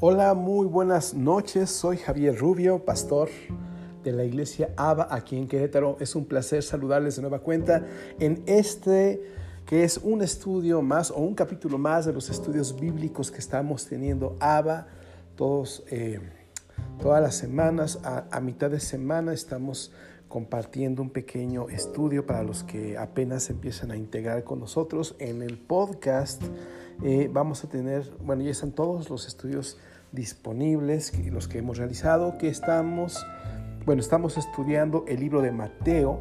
Hola, muy buenas noches. Soy Javier Rubio, pastor de la iglesia ABA aquí en Querétaro. Es un placer saludarles de nueva cuenta en este que es un estudio más o un capítulo más de los estudios bíblicos que estamos teniendo ABA todos, eh, todas las semanas. A, mitad de semana estamos compartiendo un pequeño estudio para los que apenas empiezan a integrar con nosotros en el podcast. Eh, vamos a tener, bueno, ya están todos los estudios disponibles, los que hemos realizado, que estamos, bueno, estamos estudiando el libro de Mateo.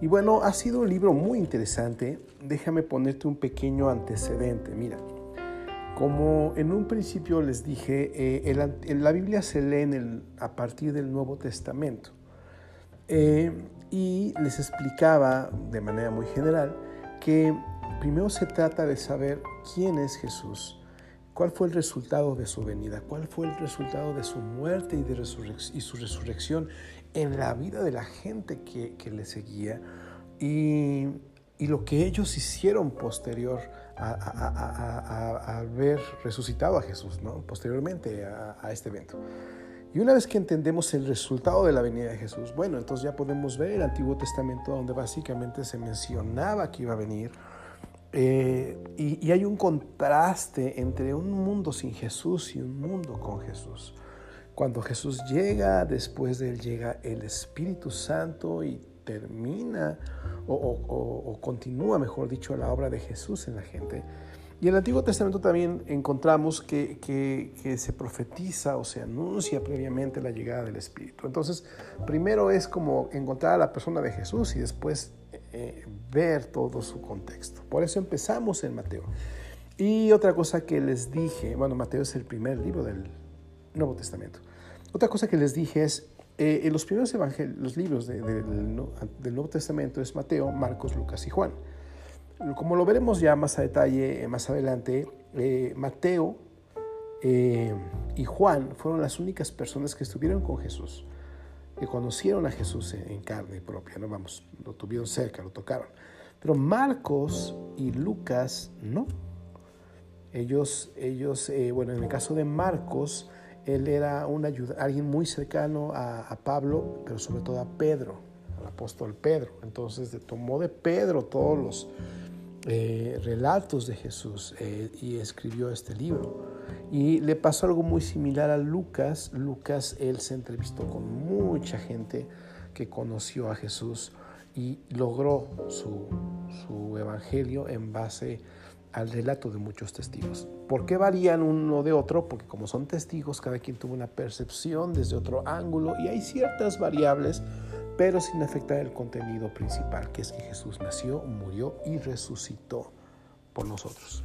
Y bueno, ha sido un libro muy interesante. Déjame ponerte un pequeño antecedente. Mira, como en un principio les dije, eh, la Biblia se lee a partir del Nuevo Testamento. Eh, y les explicaba de manera muy general que primero se trata de saber quién es Jesús ¿Cuál fue el resultado de su venida? ¿Cuál fue el resultado de su muerte y, de su resurrección en la vida de la gente que, le seguía? Y, lo que ellos hicieron posterior a, haber resucitado a Jesús, ¿no? posteriormente a, este evento. Y una vez que entendemos el resultado de la venida de Jesús, bueno, entonces ya podemos ver el Antiguo Testamento donde básicamente se mencionaba que iba a venir eh, y, hay un contraste entre un mundo sin Jesús y un mundo con Jesús. Cuando Jesús llega, después de él llega el Espíritu Santo y termina o, continúa, mejor dicho, la obra de Jesús en la gente. Y en el Antiguo Testamento también encontramos que, se profetiza o se anuncia previamente la llegada del Espíritu. Entonces, primero es como encontrar a la persona de Jesús y después eh, ver todo su contexto. Por eso empezamos en Mateo. Y otra cosa que les dije, bueno, Mateo es el primer libro del Nuevo Testamento. Otra cosa que les dije es, eh, en los primeros evangelios, los libros del Nuevo Testamento es Mateo, Marcos, Lucas y Juan. Como lo veremos ya más a detalle eh, más adelante, Mateo y Juan fueron las únicas personas que estuvieron con Jesús que conocieron a Jesús en carne propia, ¿no? Vamos, lo tuvieron cerca, lo tocaron. Pero Marcos y Lucas no. Ellos, ellos eh, bueno, en el caso de Marcos, él era un alguien muy cercano a, Pablo, pero sobre todo a Pedro, al apóstol Pedro. Entonces tomó de Pedro todos los eh, relatos de Jesús eh, y escribió este libro. Y le pasó algo muy similar a Lucas. Lucas, él se entrevistó con mucha gente que conoció a Jesús y logró su, su evangelio en base al relato de muchos testigos. ¿Por qué varían uno de otro? Porque como son testigos, cada quien tuvo una percepción desde otro ángulo y hay ciertas variables, pero sin afectar el contenido principal, que es que Jesús nació, murió y resucitó por nosotros.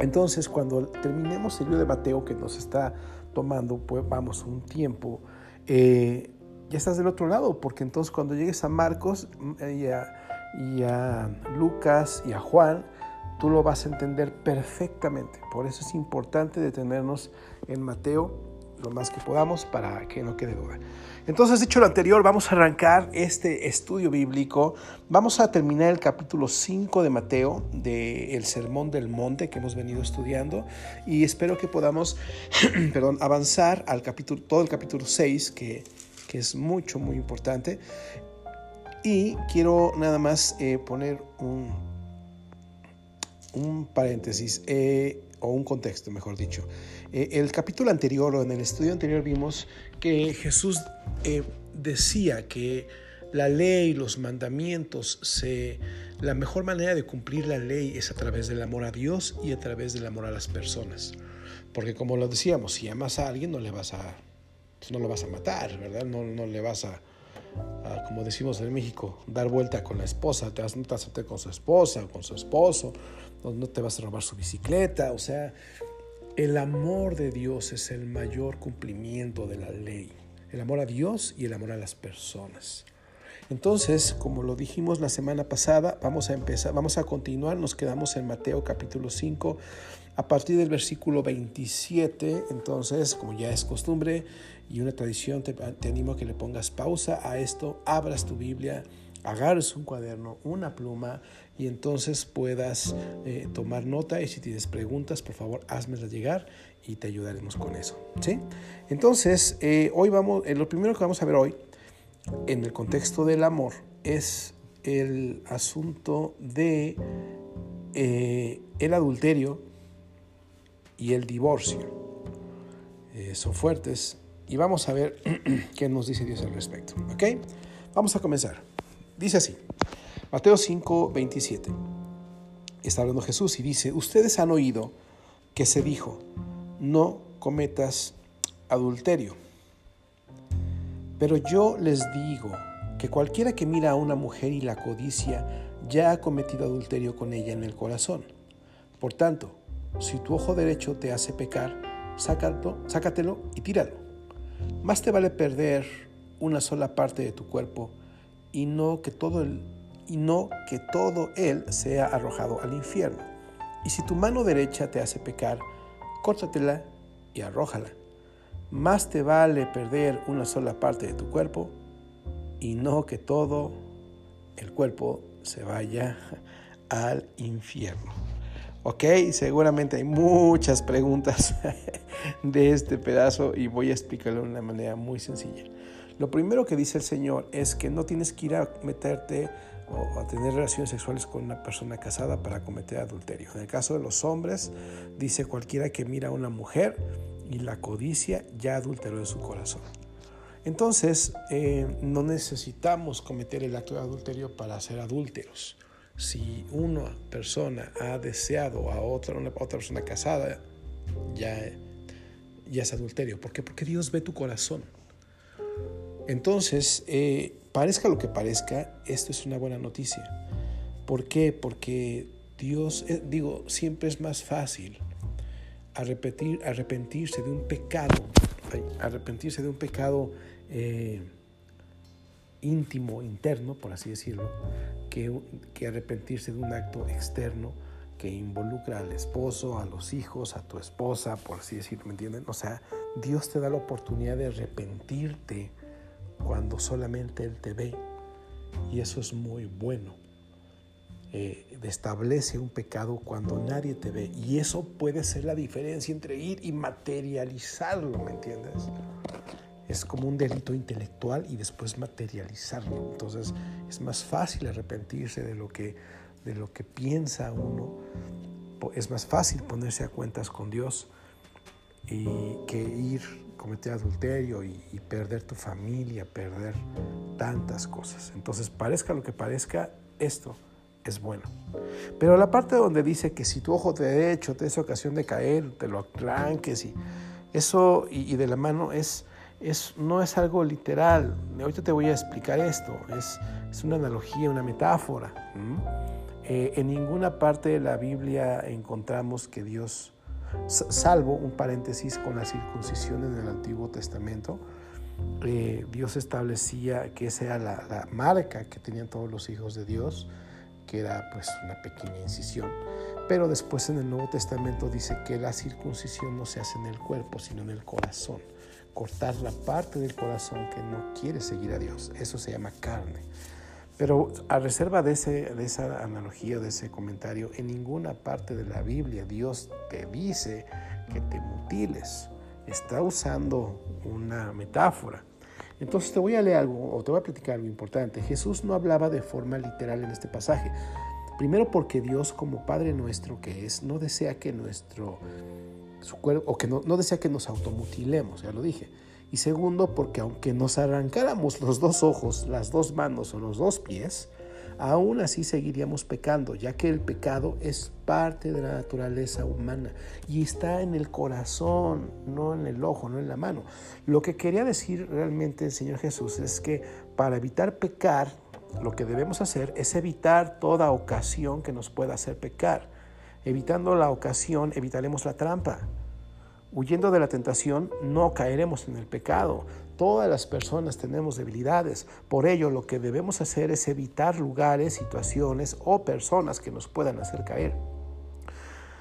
Entonces, cuando terminemos el libro de Mateo, que nos está tomando, pues vamos, un tiempo, eh, ya estás del otro lado, porque entonces cuando llegues a Marcos y a, Lucas y a Juan, tú lo vas a entender perfectamente. Por eso es importante detenernos en Mateo lo más que podamos para que no quede duda. Entonces, dicho lo anterior, vamos a arrancar este estudio bíblico. Vamos a terminar el capítulo 5 de Mateo, del Sermón del Monte que hemos venido estudiando. Y espero que podamos perdón, avanzar al capítulo, todo el capítulo 6, que, que es mucho, muy importante. Y quiero nada más eh, poner un, un paréntesis, eh, o un contexto, mejor dicho. Eh, el capítulo anterior o en el estudio anterior vimos que Jesús eh, decía que la ley, los mandamientos, se, la mejor manera de cumplir la ley es a través del amor a Dios y a través del amor a las personas. Porque como lo decíamos, si amas a alguien no le vas a, pues no lo vas a matar, ¿verdad? No, no le vas a, como decimos en México, dar vuelta con la esposa, te vas, a con su esposa o con su esposo, no, no te vas a robar su bicicleta, o sea, el amor de Dios es el mayor cumplimiento de la ley el amor a Dios y el amor a las personas. Entonces, como lo dijimos la semana pasada, vamos a empezar, vamos a continuar, nos quedamos en Mateo capítulo 5 a partir del versículo 27. Entonces, como ya es costumbre y una tradición, te, animo a que le pongas pausa a esto, abras tu Biblia agarres un cuaderno, una pluma y entonces puedas eh, tomar nota y si tienes preguntas, por favor, házmelas llegar y te ayudaremos con eso. ¿sí? Entonces, eh, hoy vamos, eh, lo primero que vamos a ver hoy en el contexto del amor es el asunto de el adulterio y el divorcio. son fuertes y vamos a ver qué nos dice Dios al respecto. ¿Ok? Vamos a comenzar. Dice así, Mateo 5, 27. Está hablando Jesús y dice, ustedes han oído que se dijo, no cometas adulterio. Pero yo les digo que cualquiera que mira a una mujer y la codicia ya ha cometido adulterio con ella en el corazón. Por tanto, si tu ojo derecho te hace pecar, sácalo, sácatelo y tíralo. Más te vale perder una sola parte de tu cuerpo y no que todo y no que todo él sea arrojado al infierno. Y si tu mano derecha te hace pecar, córtatela y arrójala. Más te vale perder una sola parte de tu cuerpo y no que todo el cuerpo se vaya al infierno. Ok, seguramente hay muchas preguntas de este pedazo y voy a explicarlo de una manera muy sencilla. Lo primero que dice el Señor es que no tienes que ir a meterte o a tener relaciones sexuales con una persona casada para cometer adulterio. En el caso de los hombres, dice cualquiera que mira a una mujer y la codicia ya adulteró en su corazón. Entonces, eh, no necesitamos cometer el acto de adulterio para ser adúlteros. Si una persona ha deseado a otra, una, otra persona casada, ya, ya es adulterio. ¿Por qué? Porque Dios ve tu corazón. Entonces, eh, parezca lo que parezca, esto es una buena noticia. ¿Por qué? Porque Dios, eh, digo, siempre es más fácil arrepentir, arrepentirse de un pecado, arrepentirse de un pecado eh, íntimo, interno, por así decirlo, que, que arrepentirse de un acto externo que involucra al esposo, a los hijos, a tu esposa, por así decirlo, ¿me entienden? O sea, Dios te da la oportunidad de arrepentirte cuando solamente Él te ve. Y eso es muy bueno. Eh, establece un pecado cuando nadie te ve. Y eso puede ser la diferencia entre ir y materializarlo, ¿me entiendes? Es como un delito intelectual y después materializarlo. Entonces es más fácil arrepentirse de lo que, de lo que piensa uno. Es más fácil ponerse a cuentas con Dios y que ir cometer adulterio y, perder tu familia, perder tantas cosas. Entonces, parezca lo que parezca, esto es bueno. Pero la parte donde dice que si tu ojo derecho te es ocasión de caer, te lo arranques y eso y, de la mano es, es, no es algo literal. Ahorita te voy a explicar esto. Es, es una analogía, una metáfora. Eh, en ninguna parte de la Biblia encontramos que Dios salvo un paréntesis con la circuncisión en el Antiguo Testamento. Eh, Dios establecía que esa era la, marca que tenían todos los hijos de Dios, que era pues una pequeña incisión. Pero después en el Nuevo Testamento dice que la circuncisión no se hace en el cuerpo, sino en el corazón. Cortar la parte del corazón que no quiere seguir a Dios. Eso se llama carne. Pero a reserva de, ese, de esa analogía, de ese comentario, en ninguna parte de la Biblia Dios te dice que te mutiles. Está usando una metáfora. Entonces te voy a leer algo o te voy a platicar algo importante. Jesús no hablaba de forma literal en este pasaje. Primero porque Dios como Padre nuestro que es, no desea que nuestro su cuerpo, o que no, no desea que nos automutilemos, ya lo dije y segundo, porque aunque nos arrancáramos los dos ojos, las dos manos o los dos pies, aún así seguiríamos pecando, ya que el pecado es parte de la naturaleza humana y está en el corazón, no en el ojo, no en la mano. Lo que quería decir realmente el Señor Jesús es que para evitar pecar, lo que debemos hacer es evitar toda ocasión que nos pueda hacer pecar. Evitando la ocasión, evitaremos la trampa. Huyendo de la tentación, no caeremos en el pecado. Todas las personas tenemos debilidades. Por ello, lo que debemos hacer es evitar lugares, situaciones o personas que nos puedan hacer caer.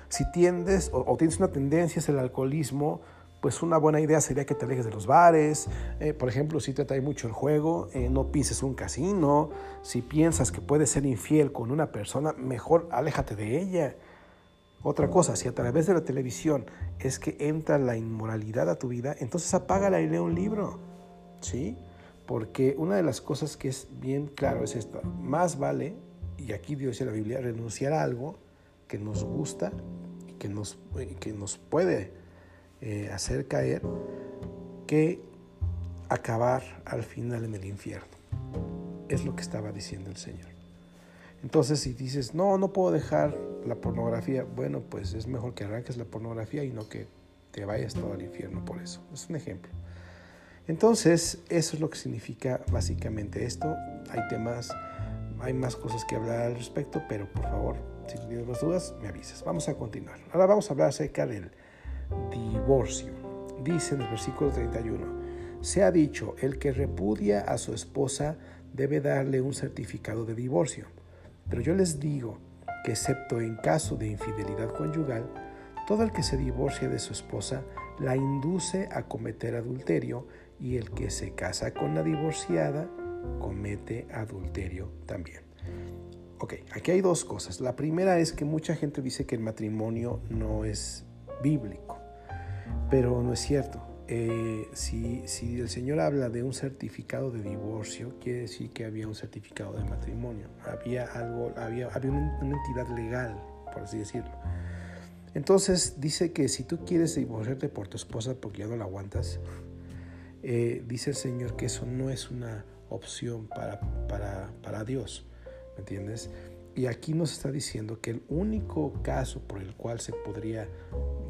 Si tiendes o, tienes una tendencia hacia el alcoholismo, pues una buena idea sería que te alejes de los bares. Eh, por ejemplo, si te atrae mucho el juego, eh, no pises un casino. Si piensas que puedes ser infiel con una persona, mejor aléjate de ella. Otra cosa, si a través de la televisión es que entra la inmoralidad a tu vida, entonces apágala y lee un libro. ¿Sí? Porque una de las cosas que es bien claro es esta. Más vale, y aquí Dios dice la Biblia, renunciar a algo que nos gusta que nos, que nos puede eh, hacer caer que acabar al final en el infierno. Es lo que estaba diciendo el Señor. Entonces, si dices, no, no puedo dejar la pornografía, bueno, pues es mejor que arranques la pornografía y no que te vayas todo al infierno por eso. Es un ejemplo. Entonces, eso es lo que significa básicamente esto. Hay temas, hay más cosas que hablar al respecto, pero por favor, si tienes más dudas, me avisas. Vamos a continuar. Ahora vamos a hablar acerca del divorcio. Dice en el versículo 31, se ha dicho, el que repudia a su esposa debe darle un certificado de divorcio. Pero yo les digo que excepto en caso de infidelidad conyugal, todo el que se divorcia de su esposa la induce a cometer adulterio y el que se casa con la divorciada comete adulterio también. Ok, aquí hay dos cosas. La primera es que mucha gente dice que el matrimonio no es bíblico, pero no es cierto. Eh, si, el Señor habla de un certificado de divorcio, quiere decir que había un certificado de matrimonio, había algo, había, había una entidad legal, por así decirlo. Entonces dice que si tú quieres divorciarte por tu esposa porque ya no la aguantas, eh, dice el Señor que eso no es una opción para, para, para Dios, ¿me entiendes? Y aquí nos está diciendo que el único caso por el cual se podría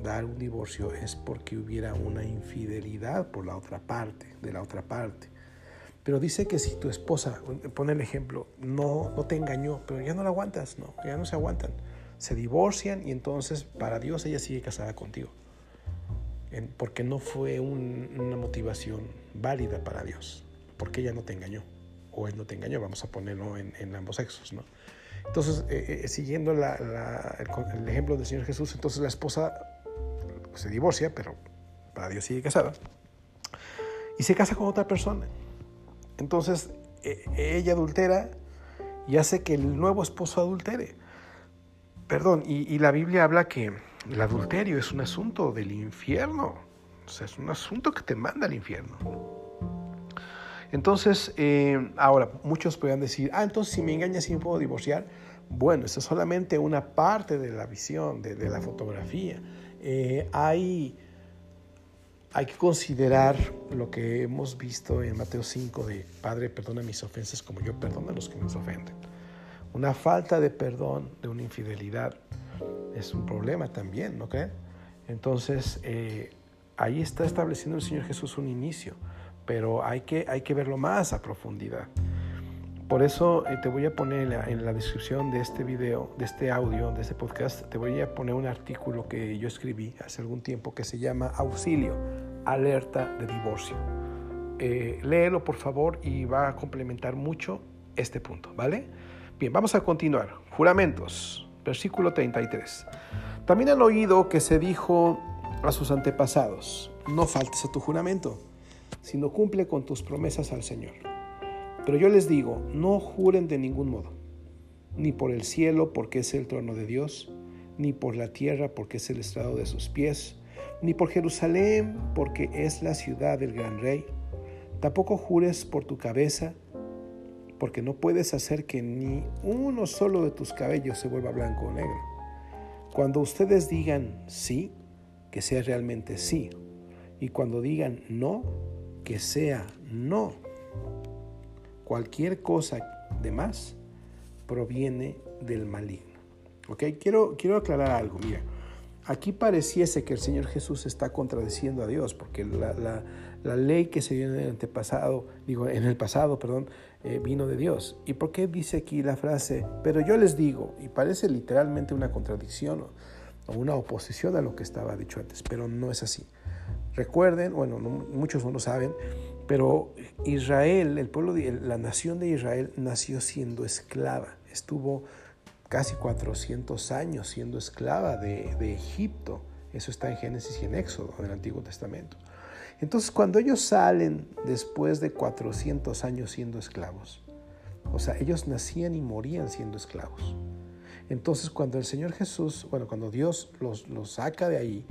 dar un divorcio es porque hubiera una infidelidad por la otra parte, de la otra parte. Pero dice que si tu esposa, pone el ejemplo, no, no te engañó, pero ya no la aguantas, no, ya no se aguantan. Se divorcian y entonces para Dios ella sigue casada contigo porque no fue una motivación válida para Dios, porque ella no te engañó, o él no te engañó, vamos a ponerlo en, ambos sexos, ¿no? Entonces, eh, eh, siguiendo el, ejemplo del Señor Jesús, entonces la esposa se divorcia, pero para Dios sigue casada, y se casa con otra persona. Entonces, e, ella adultera y hace que el nuevo esposo adultere. Perdón, y la Biblia habla que el adulterio es un asunto del infierno. O sea, es un asunto que te manda al infierno. Entonces, eh, ahora, muchos podrían decir, ah, entonces si me engañas, ¿sí me puedo divorciar? Bueno, esa es solamente una parte de la visión, de, la fotografía. Eh, hay, hay que considerar lo que hemos visto en Mateo 5 de, Padre, perdona mis ofensas como yo perdono a los que nos ofenden. Una falta de perdón, de una infidelidad, es un problema también, ¿no creen? Entonces, eh, ahí está estableciendo el Señor Jesús un inicio, pero hay que, hay que verlo más a profundidad. Por eso eh, te voy a poner en la, descripción de este video, de este audio, de este podcast, te voy a poner un artículo que yo escribí hace algún tiempo que se llama Auxilio, alerta de divorcio. Eh, léelo por favor y va a complementar mucho este punto, ¿vale? Bien, vamos a continuar. Juramentos. Versículo 33. También han oído que se dijo a sus antepasados, no faltes a tu juramento, sino cumple con tus promesas al Señor. Pero yo les digo, no juren de ningún modo, ni por el cielo porque es el trono de Dios, ni por la tierra porque es el estrado de sus pies, ni por Jerusalén porque es la ciudad del gran rey. Tampoco jures por tu cabeza, porque no puedes hacer que ni uno solo de tus cabellos se vuelva blanco o negro. Cuando ustedes digan sí, que sea realmente sí. Y cuando digan no, que sea no. Cualquier cosa de más proviene del maligno. ¿Ok? Quiero, quiero aclarar algo. Mira, aquí pareciese que el Señor Jesús está contradiciendo a Dios, porque la, la ley que se dio en el antepasado, digo, en el pasado, perdón, eh, vino de Dios. ¿Y por qué dice aquí la frase, pero yo les digo, y parece literalmente una contradicción o, una oposición a lo que estaba dicho antes, pero no es así. Recuerden, bueno, muchos no lo saben, pero Israel, el pueblo, de, la nación de Israel nació siendo esclava, estuvo casi 400 años siendo esclava de, de Egipto Eso está en Génesis y en Éxodo, en el Antiguo Testamento. Entonces, cuando ellos salen después de 400 años siendo esclavos, o sea, ellos nacían y morían siendo esclavos. Entonces, cuando el Señor Jesús, bueno, cuando Dios los, los saca de ahí,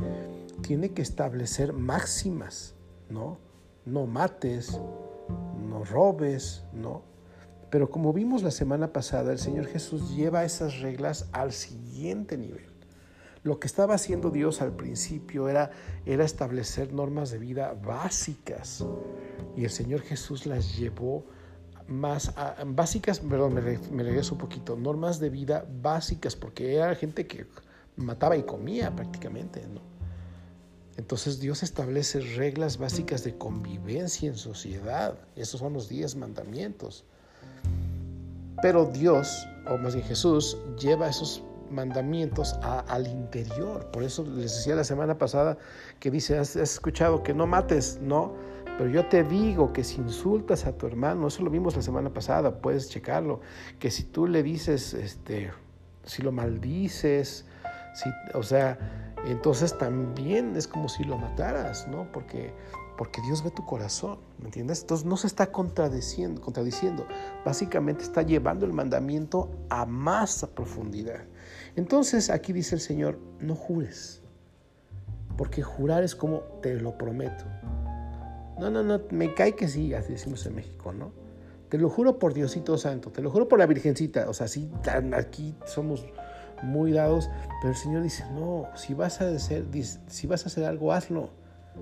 tiene que establecer máximas, ¿no? No mates, no robes, ¿no? Pero como vimos la semana pasada, el Señor Jesús lleva esas reglas al siguiente nivel. Lo que estaba haciendo Dios al principio era, era establecer normas de vida básicas. Y el Señor Jesús las llevó más básicas, perdón, me, me regreso un poquito, normas de vida básicas, porque era gente que mataba y comía prácticamente, ¿no? Entonces Dios establece reglas básicas de convivencia en sociedad. Esos son los diez mandamientos. Pero Dios, o más bien Jesús, lleva esos mandamientos al interior. Por eso les decía la semana pasada que dice, has, escuchado que no mates, no, pero yo te digo que si insultas a tu hermano, eso lo vimos la semana pasada, puedes checarlo, que si tú le dices, este, si lo maldices, si, o sea, entonces también es como si lo mataras, ¿no? Porque, porque Dios ve tu corazón, ¿me entiendes? Entonces no se está contradiciendo, contradiciendo, básicamente está llevando el mandamiento a más profundidad. Entonces aquí dice el Señor, no jures, porque jurar es como te lo prometo. No, no, no, me cae que sí, así decimos en México, ¿no? Te lo juro por Diosito Santo, te lo juro por la Virgencita, o sea, sí, aquí somos muy dados, pero el Señor dice, no, si vas a hacer, si vas a hacer algo, hazlo.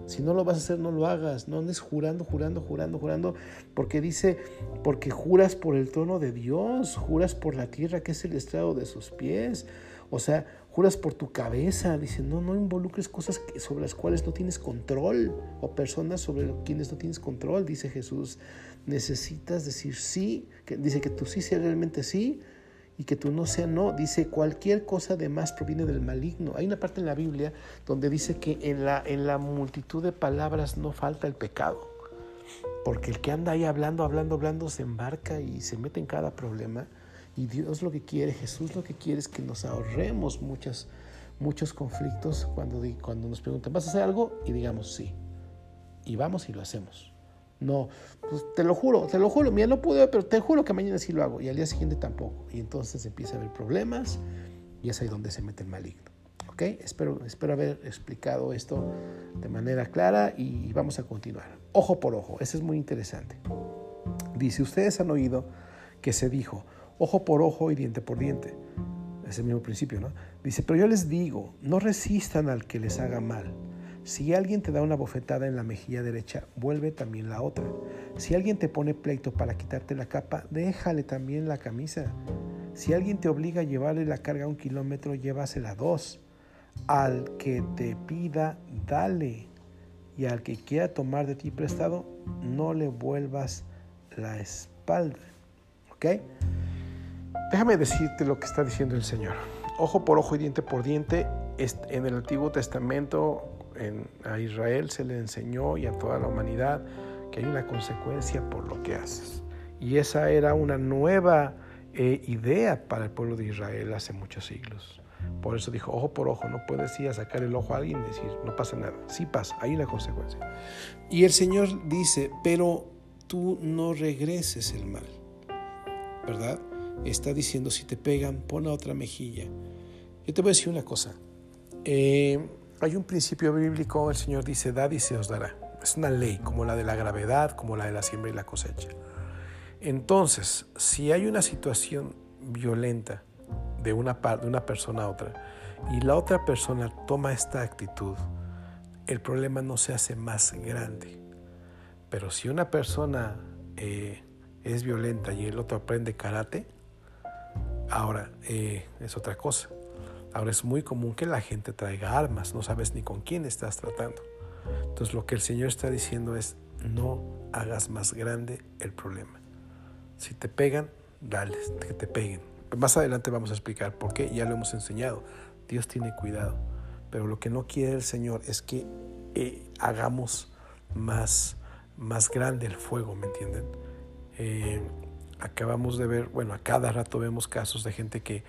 Si no lo vas a hacer, no lo hagas. No andes jurando, jurando, jurando, jurando, porque dice, porque juras por el trono de Dios, juras por la tierra que es el estrado de sus pies. O sea, juras por tu cabeza. Dice, no, no involucres cosas sobre las cuales no tienes control o personas sobre quienes no tienes control, dice Jesús. Necesitas decir sí, que dice que tú sí sea realmente sí y que tú no sea no. Dice, cualquier cosa de más proviene del maligno. Hay una parte en la Biblia donde dice que en la, en la multitud de palabras no falta el pecado. Porque el que anda ahí hablando, hablando, hablando, se embarca y se mete en cada problema. Y Dios lo que quiere, Jesús lo que quiere es que nos ahorremos muchas, muchos conflictos cuando, cuando nos preguntan, ¿vas a hacer algo? Y digamos sí. Y vamos y lo hacemos. No, pues te lo juro, te lo juro, mira, no pude, pero te juro que mañana sí lo hago y al día siguiente tampoco. Y entonces empieza a haber problemas y es ahí donde se mete el maligno. ¿Ok? Espero, espero haber explicado esto de manera clara y vamos a continuar. Ojo por ojo, eso es muy interesante. Dice, ustedes han oído que se dijo, ojo por ojo y diente por diente. Es el mismo principio, ¿no? Dice, pero yo les digo, no resistan al que les haga mal si alguien te da una bofetada en la mejilla derecha, vuelve también la otra. Si alguien te pone pleito para quitarte la capa, déjale también la camisa. Si alguien te obliga a llevarle la carga un kilómetro, llévasela dos. Al que te pida, dale. Y al que quiera tomar de ti prestado, no le vuelvas la espalda. ¿Ok? Déjame decirte lo que está diciendo el Señor. Ojo por ojo y diente por diente. En el Antiguo Testamento a Israel se le enseñó y a toda la humanidad que hay una consecuencia por lo que haces. Y esa era una nueva eh, idea para el pueblo de Israel hace muchos siglos. Por eso dijo, ojo por ojo, no puedes ir a sacar el ojo a alguien y decir, no pasa nada. Sí pasa, hay una consecuencia. Y el Señor dice, pero tú no regreses el mal, ¿verdad? Está diciendo, si te pegan, pon a otra mejilla. Yo te voy a decir una cosa. Eh, hay un principio bíblico, el Señor dice, dad y se os dará. Es una ley, como la de la gravedad, como la de la siembra y la cosecha. Entonces, si hay una situación violenta de una, de una persona a otra y la otra persona toma esta actitud, el problema no se hace más grande. Pero si una persona eh, es violenta y el otro aprende karate, ahora eh, es otra cosa. Ahora es muy común que la gente traiga armas, no sabes ni con quién estás tratando. Entonces lo que el Señor está diciendo es, no hagas más grande el problema. Si te pegan, dale, que te peguen. Más adelante vamos a explicar por qué, ya lo hemos enseñado. Dios tiene cuidado, pero lo que no quiere el Señor es que eh, hagamos más, más grande el fuego, ¿me entienden? Eh, acabamos de ver, bueno, a cada rato vemos casos de gente que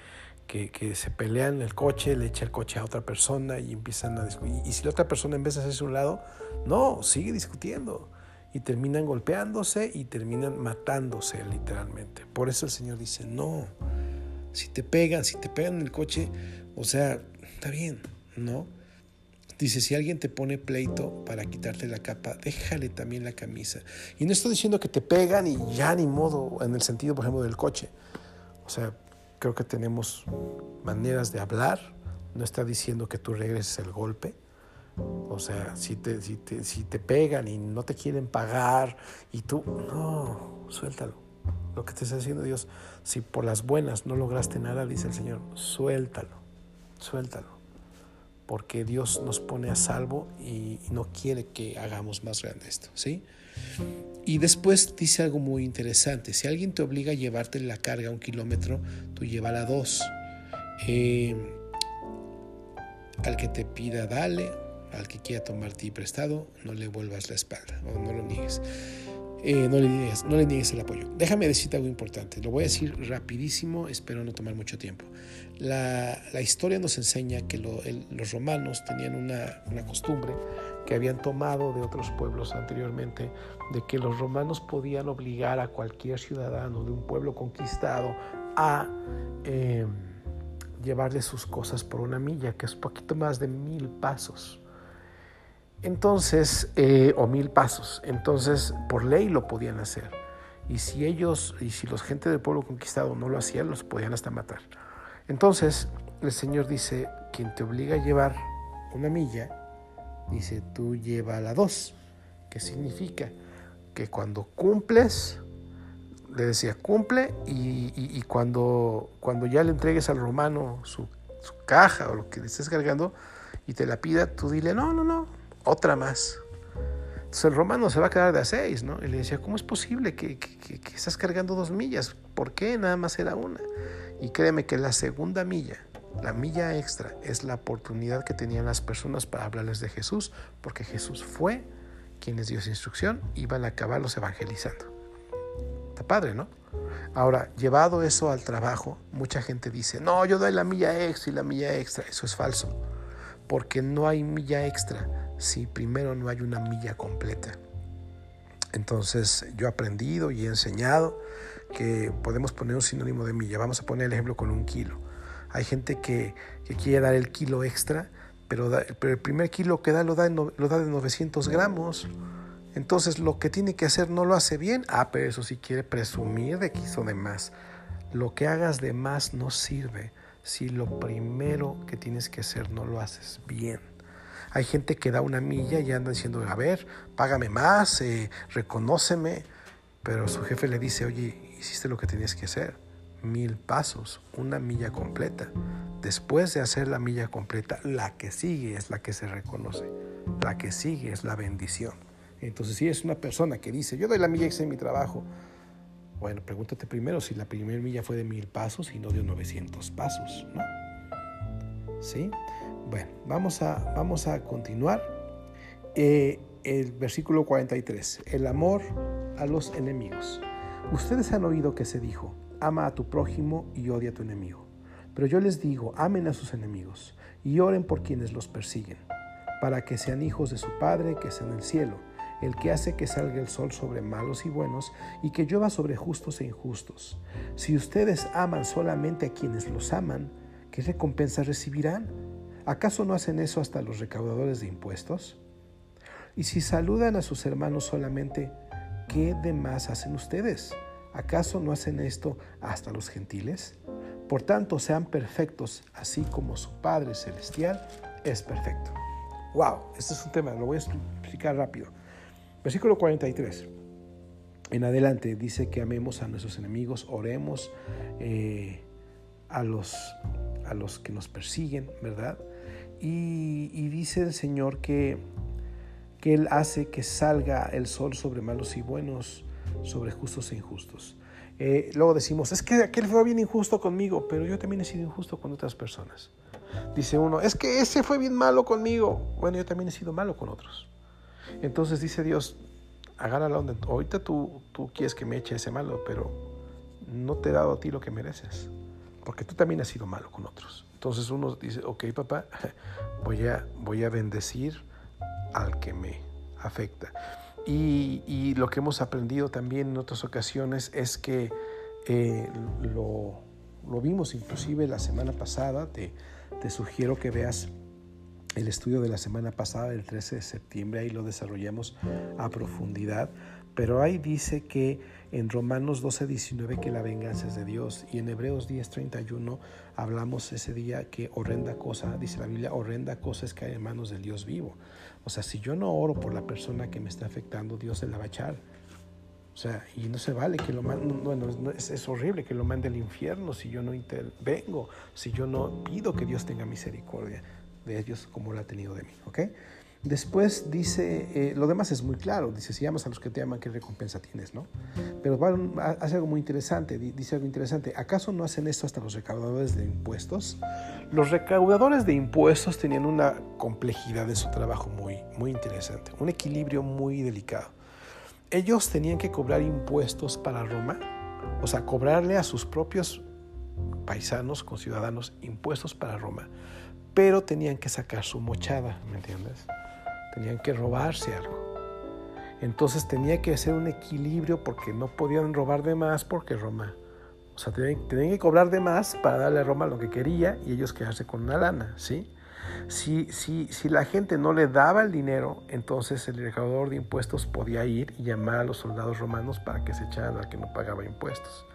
que, se pelean en el coche, le echa el coche a otra persona y empiezan a discutir. Y si la otra persona en vez de hacerse un lado, no, sigue discutiendo. Y terminan golpeándose y terminan matándose literalmente. Por eso el Señor dice, no, si te pegan, si te pegan en el coche, o sea, está bien, ¿no? Dice, si alguien te pone pleito para quitarte la capa, déjale también la camisa. Y no estoy diciendo que te pegan y ya ni modo, en el sentido, por ejemplo, del coche. O sea, creo que tenemos maneras de hablar. No está diciendo que tú regreses el golpe. O sea, si te, si te, si te pegan y no te quieren pagar y tú, no, suéltalo. Lo que te está haciendo Dios, si por las buenas no lograste nada, dice el Señor, suéltalo, suéltalo porque Dios nos pone a salvo y, no quiere que hagamos más grande esto, ¿sí? Y después dice algo muy interesante, si alguien te obliga a llevarte la carga un kilómetro, tú llévala dos. Eh, al que te pida, dale, al que quiera tomarte prestado, no le vuelvas la espalda, o no lo niegues. Eh, no, le niegues, no le niegues el apoyo. Déjame decirte algo importante, lo voy a decir rapidísimo, espero no tomar mucho tiempo. La, historia nos enseña que los romanos tenían una, una, costumbre que habían tomado de otros pueblos anteriormente, de que los romanos podían obligar a cualquier ciudadano de un pueblo conquistado a eh, llevarle sus cosas por una milla, que es poquito más de mil pasos. Entonces, eh, o mil pasos. Entonces, por ley lo podían hacer. Y si ellos, y si los gente del pueblo conquistado no lo hacían, los podían hasta matar. Entonces, el Señor dice, quien te obliga a llevar una milla, dice, tú lleva la dos. ¿Qué significa? Que cuando cumples, le decía, cumple y, cuando, cuando ya le entregues al romano su, su caja o lo que le estés cargando y te la pida, tú dile, no, no, no, otra más. Entonces el romano se va a quedar de a seis, ¿no? Y le decía, ¿cómo es posible que, estás cargando dos millas? ¿Por qué nada más era una? Y créeme que la segunda milla, la milla extra, es la oportunidad que tenían las personas para hablarles de Jesús, porque Jesús fue quien les dio esa instrucción, iban a acabarlos evangelizando. Está padre, ¿no? Ahora, llevado eso al trabajo, mucha gente dice, no, yo doy la milla extra y la milla extra. Eso es falso, porque no hay milla extra si primero no hay una milla completa. Entonces yo he aprendido y he enseñado que podemos poner un sinónimo de milla. Vamos a poner el ejemplo con un kilo. Hay gente que, quiere dar el kilo extra, pero, el primer kilo que da lo da, lo da de 900 gramos. Entonces lo que tiene que hacer no lo hace bien. Ah, pero eso sí quiere presumir de que hizo de más. Lo que hagas de más no sirve si lo primero que tienes que hacer no lo haces bien. Hay gente que da una milla y anda diciendo, a ver, págame más, eh, reconóceme. Pero su jefe le dice, oye, hiciste lo que tenías que hacer. Mil pasos, una milla completa. Después de hacer la milla completa, la que sigue es la que se reconoce. La que sigue es la bendición. Entonces, si es una persona que dice, yo doy la milla extra en mi trabajo, bueno, pregúntate primero si la primera milla fue de mil pasos y no de 900 pasos, ¿no? ¿Sí? Bueno, vamos a, vamos a continuar. Eh, el versículo 43, el amor a los enemigos. Ustedes han oído que se dijo, ama a tu prójimo y odia a tu enemigo. Pero yo les digo, amen a sus enemigos y oren por quienes los persiguen, para que sean hijos de su Padre que es en el cielo, el que hace que salga el sol sobre malos y buenos y que llueva sobre justos e injustos. Si ustedes aman solamente a quienes los aman, ¿qué recompensa recibirán? ¿Acaso no hacen eso hasta los recaudadores de impuestos? Y si saludan a sus hermanos solamente, ¿qué demás hacen ustedes? ¿Acaso no hacen esto hasta los gentiles? Por tanto, sean perfectos, así como su Padre Celestial es perfecto. ¡Wow! Este es un tema, lo voy a explicar rápido. Versículo 43. En adelante dice que amemos a nuestros enemigos, oremos eh, a, los, a los que nos persiguen, ¿verdad? Y, dice el Señor que, que Él hace que salga el sol sobre malos y buenos, sobre justos e injustos. Eh, luego decimos, es que aquel fue bien injusto conmigo, pero yo también he sido injusto con otras personas. Dice uno, es que ese fue bien malo conmigo. Bueno, yo también he sido malo con otros. Entonces dice Dios, agárrala donde ahorita tú, tú quieres que me eche ese malo, pero no te he dado a ti lo que mereces. porque tú también has sido malo con otros. Entonces uno dice, ok papá, voy a, voy a bendecir al que me afecta. Y, lo que hemos aprendido también en otras ocasiones es que eh, lo, vimos inclusive la semana pasada, te, te sugiero que veas el estudio de la semana pasada, el 13 de septiembre, ahí lo desarrollamos a profundidad, pero ahí dice que en Romanos 12, 19 que la venganza es de Dios y en Hebreos 10, 31 hablamos ese día que horrenda cosa, dice la Biblia, horrenda cosa es hay en manos del Dios vivo. O sea, si yo no oro por la persona que me está afectando, Dios se la va a echar. O sea, y no se vale que lo mande, bueno, es, es, horrible que lo mande al infierno si yo no intervengo, si yo no pido que Dios tenga misericordia de ellos como lo ha tenido de mí, ¿ok? Después dice, eh, lo demás es muy claro, dice, si amas a los que te aman, ¿qué recompensa tienes, no? Pero hace algo muy interesante, dice algo interesante, ¿acaso no hacen esto hasta los recaudadores de impuestos? Los recaudadores de impuestos tenían una complejidad en su trabajo muy, muy interesante, un equilibrio muy delicado. Ellos tenían que cobrar impuestos para Roma, o sea, cobrarle a sus propios paisanos, conciudadanos, impuestos para Roma pero tenían que sacar su mochada, ¿me entiendes? Tenían que robarse algo. Entonces tenía que hacer un equilibrio porque no podían robar de más porque Roma, o sea, tenían, que cobrar de más para darle a Roma lo que quería y ellos quedarse con una lana, ¿sí? Si, si, si la gente no le daba el dinero, entonces el recaudador de impuestos podía ir y llamar a los soldados romanos para que se echaran al que no pagaba impuestos.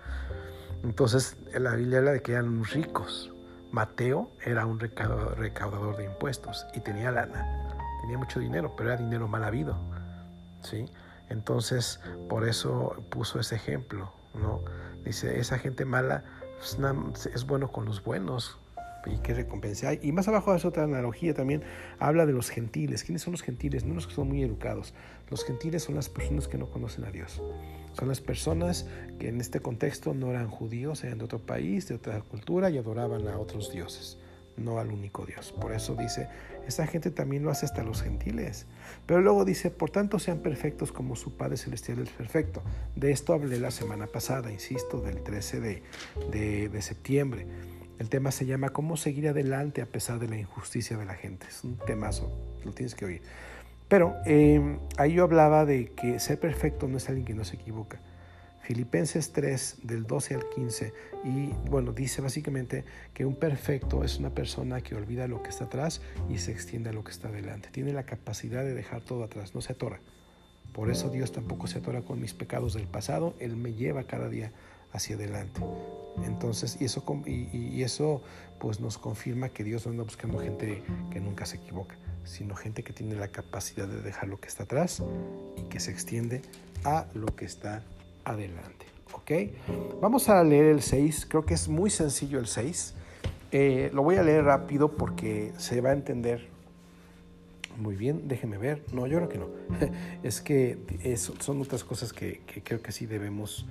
Entonces la Biblia habla de que eran ricos. Mateo era un recaudador de impuestos y tenía lana, tenía mucho dinero, pero era dinero mal habido. ¿sí? Entonces, por eso puso ese ejemplo. ¿no? Dice, esa gente mala pues, es bueno con los buenos, y qué recompensa hay. Y más abajo hace otra analogía también, habla de los gentiles. ¿Quiénes son los gentiles? No los que son muy educados. Los gentiles son las personas que no conocen a Dios. Son las personas que en este contexto no eran judíos, eran de otro país, de otra cultura y adoraban a otros dioses, no al único Dios. Por eso dice, esa gente también lo hace hasta los gentiles. Pero luego dice, por tanto sean perfectos como su Padre Celestial es perfecto. De esto hablé la semana pasada, insisto, del 13 de, de, de septiembre. El tema se llama ¿Cómo seguir adelante a pesar de la injusticia de la gente? Es un temazo, lo tienes que oír. Pero em, ahí yo hablaba de que ser perfecto no es alguien que no se equivoca. Filipenses 3 del 12 al 15 y bueno, dice básicamente que un perfecto es una persona que olvida lo que está atrás y se extiende a lo que está adelante. Tiene la capacidad de dejar todo atrás, no se atora. Por eso Dios tampoco se atora con mis pecados del pasado, Él me lleva cada día hacia adelante. Entonces, y eso, y, eso pues nos confirma que Dios no anda buscando gente que nunca se equivoca, sino gente que tiene la capacidad de dejar lo que está atrás y que se extiende a lo que está adelante. ¿Ok? Vamos a leer el 6, creo que es muy sencillo el 6. Eh, lo voy a leer rápido porque se va a entender muy bien, déjeme ver. No, yo creo que no. es que son otras cosas que, que creo que sí debemos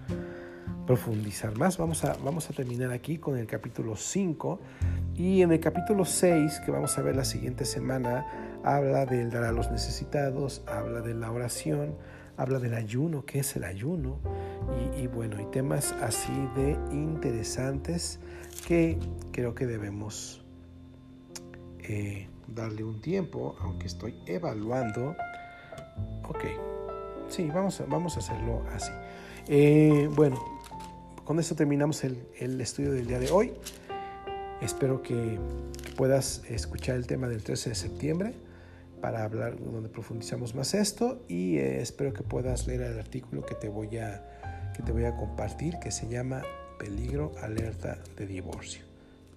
profundizar más. Vamos a, vamos a terminar aquí con el capítulo 5 y en el capítulo 6 que vamos a ver la siguiente semana habla del dar a los necesitados, habla de la oración, habla del ayuno, qué es el ayuno y, bueno, y temas así de interesantes que creo que debemos eh, darle un tiempo, aunque estoy evaluando. Ok, sí, vamos a, vamos a hacerlo así. Eh, bueno, con esto terminamos el, estudio del día de hoy. Espero que, puedas escuchar el tema del 13 de septiembre para hablar donde profundizamos más esto y eh, espero que puedas leer el artículo que te voy a que te voy a compartir que se llama peligro alerta de divorcio.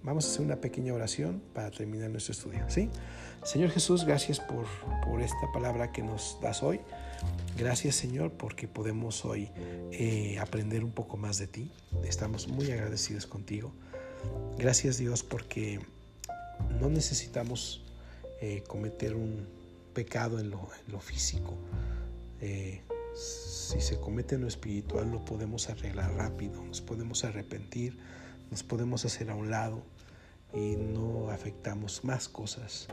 Vamos a hacer una pequeña oración para terminar nuestro estudio, ¿sí? Señor Jesús, gracias por, por esta palabra que nos das hoy. Gracias Señor porque podemos hoy eh, aprender un poco más de ti. Estamos muy agradecidos contigo. Gracias Dios porque no necesitamos eh, cometer un pecado en lo, físico. Eh, si se comete en lo espiritual lo podemos arreglar rápido, nos podemos arrepentir, nos podemos hacer a un lado y no afectamos más cosas.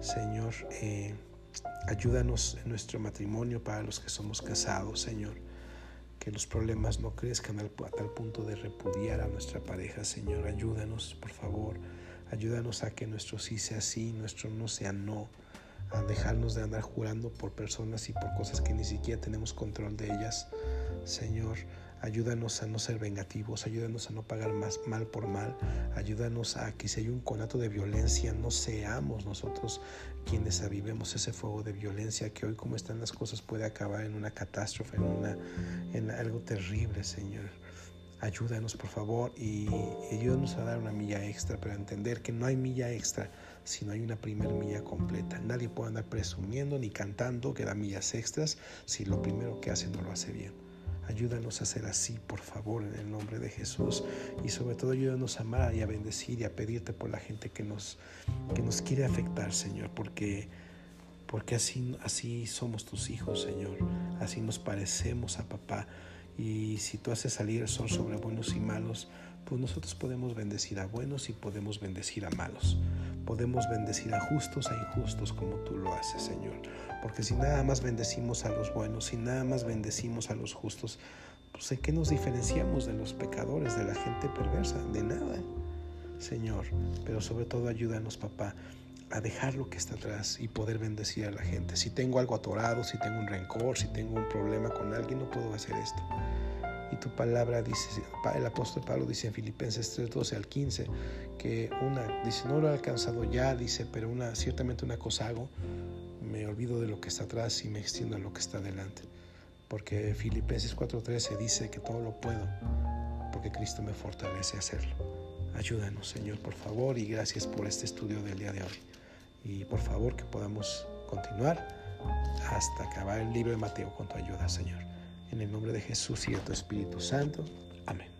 Señor, Ayúdanos en nuestro matrimonio para los que somos casados, Señor. que los problemas no crezcan a tal punto de repudiar a nuestra pareja, Señor. Ayúdanos, por favor. Ayúdanos a que nuestro sí sea sí, nuestro no sea no. A dejarnos de andar jurando por personas y por cosas que ni siquiera tenemos control de ellas. Señor, ayúdanos a no ser vengativos, ayúdanos a no pagar más mal por mal, ayúdanos a que si hay un conato de violencia no seamos nosotros quienes avivemos ese fuego de violencia que hoy como están las cosas puede acabar en una catástrofe, en, una, en algo terrible, Señor. Ayúdanos, por favor, y ayúdanos a dar una milla extra, pero entender que no hay milla extra si no hay una primera milla completa. Nadie puede andar presumiendo ni cantando que da millas extras si lo primero que hace no lo hace bien. Ayúdanos a ser así, por favor, en el nombre de Jesús. Y sobre todo ayúdanos a amar y a bendecir y a pedirte por la gente que nos, que nos quiere afectar, Señor, porque, porque así, así somos tus hijos, Señor. Así nos parecemos a papá. Y si tú haces salir el sol sobre buenos y malos, pues nosotros podemos bendecir a buenos y podemos bendecir a malos. Podemos bendecir a justos e injustos como tú lo haces, Señor. Porque si nada más bendecimos a los buenos, si nada más bendecimos a los justos, pues ¿en qué nos diferenciamos de los pecadores, de la gente perversa? De nada, Señor. Pero sobre todo ayúdanos, papá, a dejar lo que está atrás y poder bendecir a la gente. Si tengo algo atorado, si tengo un rencor, si tengo un problema con alguien, no puedo hacer esto. Y tu palabra dice, el apóstol Pablo dice en Filipenses 3, 12 al 15, que una, dice, no lo he alcanzado ya, dice, pero una, ciertamente una cosa hago, me olvido de lo que está atrás y me extiendo a lo que está delante. Porque Filipenses 4:13 dice que todo lo puedo, porque Cristo me fortalece a hacerlo. Ayúdanos, Señor, por favor, y gracias por este estudio del día de hoy. Y por favor que podamos continuar hasta acabar el libro de Mateo con tu ayuda, Señor. En el nombre de Jesús y de tu Espíritu Santo. Amén.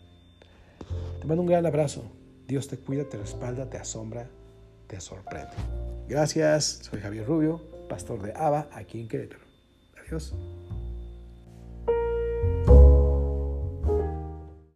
Te mando un gran abrazo. Dios te cuida, te respalda, te asombra, te sorprende. Gracias. Soy Javier Rubio, pastor de ABA aquí en Querétaro. Adiós.